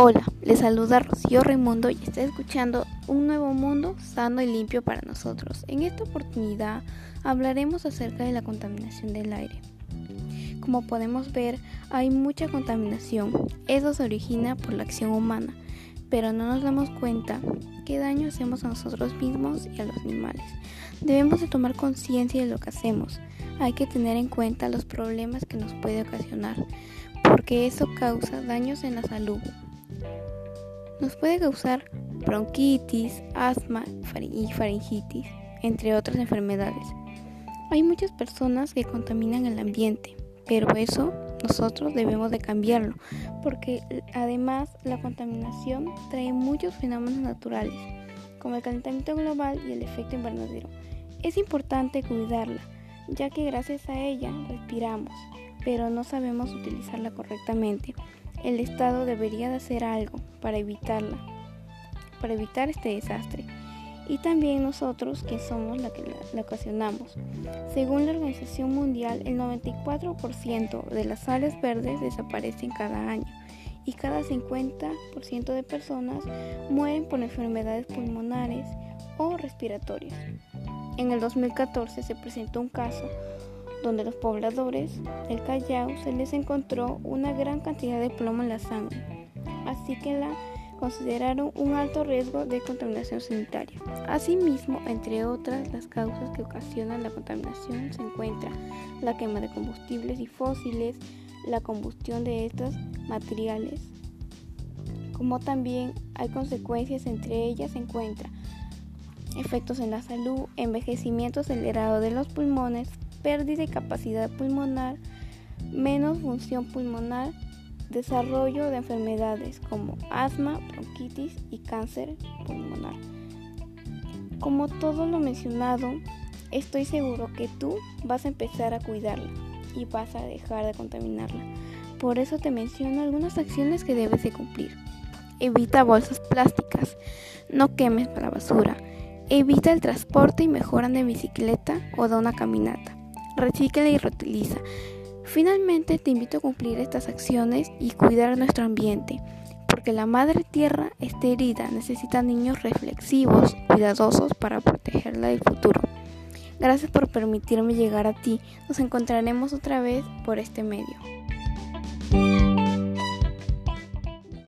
Hola, les saluda Rocío Raimundo y está escuchando Un Nuevo Mundo Sano y Limpio para nosotros. En esta oportunidad hablaremos acerca de la contaminación del aire. Como podemos ver, hay mucha contaminación. Eso se origina por la acción humana, pero no nos damos cuenta qué daño hacemos a nosotros mismos y a los animales. Debemos de tomar conciencia de lo que hacemos. Hay que tener en cuenta los problemas que nos puede ocasionar, porque eso causa daños en la salud, nos puede causar bronquitis, asma y faringitis, entre otras enfermedades. Hay muchas personas que contaminan el ambiente, pero eso nosotros debemos de cambiarlo, porque además la contaminación trae muchos fenómenos naturales, como el calentamiento global y el efecto invernadero. Es importante cuidarla, ya que gracias a ella respiramos, pero no sabemos utilizarla correctamente. El Estado debería de hacer algo para evitarla, para evitar este desastre. Y también nosotros que somos la que la, ocasionamos. Según la Organización Mundial, el 94% de las áreas verdes desaparecen cada año y cada 50% de personas mueren por enfermedades pulmonares o respiratorias. En el 2014 se presentó un caso donde los pobladores del Callao se les encontró una gran cantidad de plomo en la sangre, así que la consideraron un alto riesgo de contaminación sanitaria. Asimismo, entre otras las causas que ocasionan la contaminación se encuentra la quema de combustibles y fósiles, la combustión de estos materiales, como también hay consecuencias, entre ellas se encuentra efectos en la salud, envejecimiento acelerado de los pulmones, pérdida de capacidad pulmonar, menos función pulmonar, desarrollo de enfermedades como asma, bronquitis y cáncer pulmonar. Como todo lo mencionado, estoy seguro que tú vas a empezar a cuidarla y vas a dejar de contaminarla. Por eso te menciono algunas acciones que debes de cumplir. Evita bolsas plásticas, no quemes la basura, evita el transporte y mejora de bicicleta o de una caminata recicla y reutiliza. Finalmente te invito a cumplir estas acciones y cuidar nuestro ambiente, porque la madre tierra está herida, necesita niños reflexivos, cuidadosos para protegerla del futuro. Gracias por permitirme llegar a ti, nos encontraremos otra vez por este medio.